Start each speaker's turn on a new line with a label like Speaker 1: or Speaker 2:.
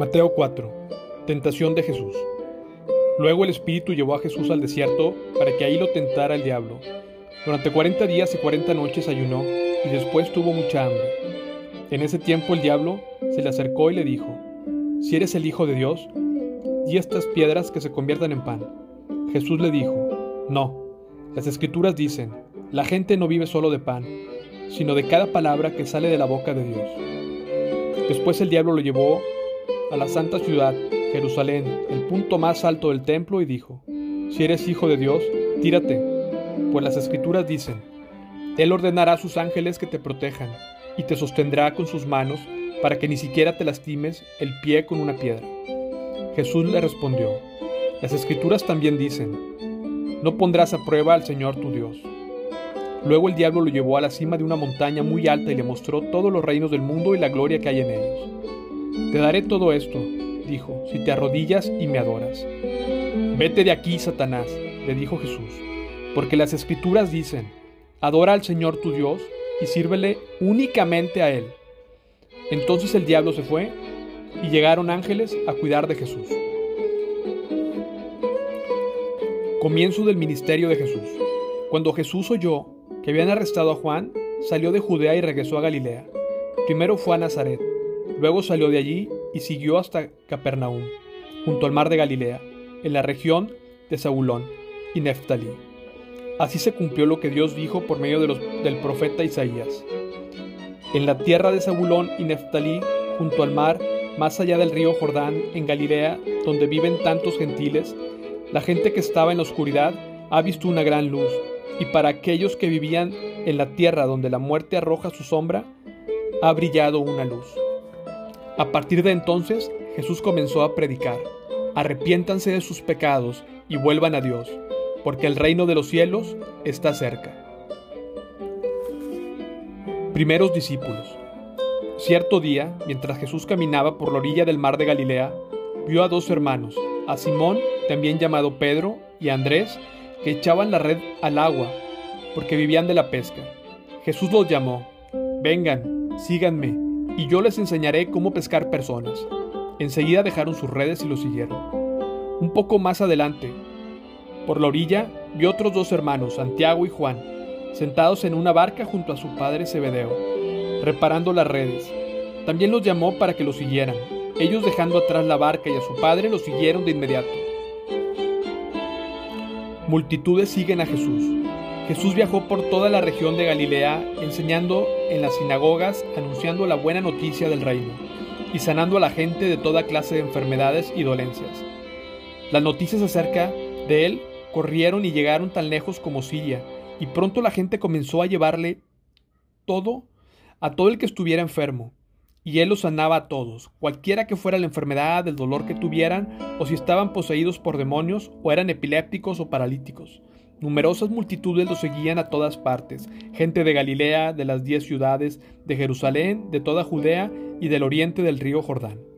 Speaker 1: Mateo 4. Tentación de Jesús. Luego el Espíritu llevó a Jesús al desierto para que ahí lo tentara el diablo. Durante cuarenta días y cuarenta noches ayunó y después tuvo mucha hambre. En ese tiempo el diablo se le acercó y le dijo, Si eres el Hijo de Dios, di estas piedras que se conviertan en pan. Jesús le dijo, No, las escrituras dicen, la gente no vive solo de pan, sino de cada palabra que sale de la boca de Dios. Después el diablo lo llevó a la santa ciudad, Jerusalén, el punto más alto del templo, y dijo, Si eres hijo de Dios, tírate, pues las escrituras dicen, Él ordenará a sus ángeles que te protejan, y te sostendrá con sus manos, para que ni siquiera te lastimes el pie con una piedra. Jesús le respondió, Las escrituras también dicen, No pondrás a prueba al Señor tu Dios. Luego el diablo lo llevó a la cima de una montaña muy alta y le mostró todos los reinos del mundo y la gloria que hay en ellos. Te daré todo esto, dijo, si te arrodillas y me adoras. Vete de aquí, Satanás, le dijo Jesús, porque las escrituras dicen, adora al Señor tu Dios y sírvele únicamente a Él. Entonces el diablo se fue y llegaron ángeles a cuidar de Jesús. Comienzo del ministerio de Jesús. Cuando Jesús oyó que habían arrestado a Juan, salió de Judea y regresó a Galilea. Primero fue a Nazaret, luego salió de allí y siguió hasta Capernaum, junto al mar de Galilea, en la región de Zabulón y Neftalí. Así se cumplió lo que Dios dijo por medio del profeta Isaías. En la tierra de Zabulón y Neftalí, junto al mar, más allá del río Jordán, en Galilea, donde viven tantos gentiles, la gente que estaba en la oscuridad ha visto una gran luz y para aquellos que vivían en la tierra donde la muerte arroja su sombra, ha brillado una luz. A partir de entonces, Jesús comenzó a predicar, arrepiéntanse de sus pecados y vuelvan a Dios, porque el reino de los cielos está cerca. Primeros discípulos. Cierto día, mientras Jesús caminaba por la orilla del mar de Galilea, vio a dos hermanos, a Simón, también llamado Pedro, y a Andrés, que echaban la red al agua, porque vivían de la pesca. Jesús los llamó, vengan, síganme, y yo les enseñaré cómo pescar personas. Enseguida dejaron sus redes y lo siguieron. Un poco más adelante, por la orilla, vio otros dos hermanos, Santiago y Juan, sentados en una barca junto a su padre Zebedeo, reparando las redes. También los llamó para que lo siguieran. Ellos dejando atrás la barca y a su padre lo siguieron de inmediato. Multitudes siguen a Jesús. Jesús viajó por toda la región de Galilea, enseñando en las sinagogas, anunciando la buena noticia del reino y sanando a la gente de toda clase de enfermedades y dolencias. Las noticias acerca de él corrieron y llegaron tan lejos como Siria, y pronto la gente comenzó a llevarle todo a todo el que estuviera enfermo, y él los sanaba a todos, cualquiera que fuera la enfermedad, el dolor que tuvieran, o si estaban poseídos por demonios, o eran epilépticos o paralíticos. Numerosas multitudes los seguían a todas partes, gente de Galilea, de las diez ciudades, de Jerusalén, de toda Judea y del oriente del río Jordán.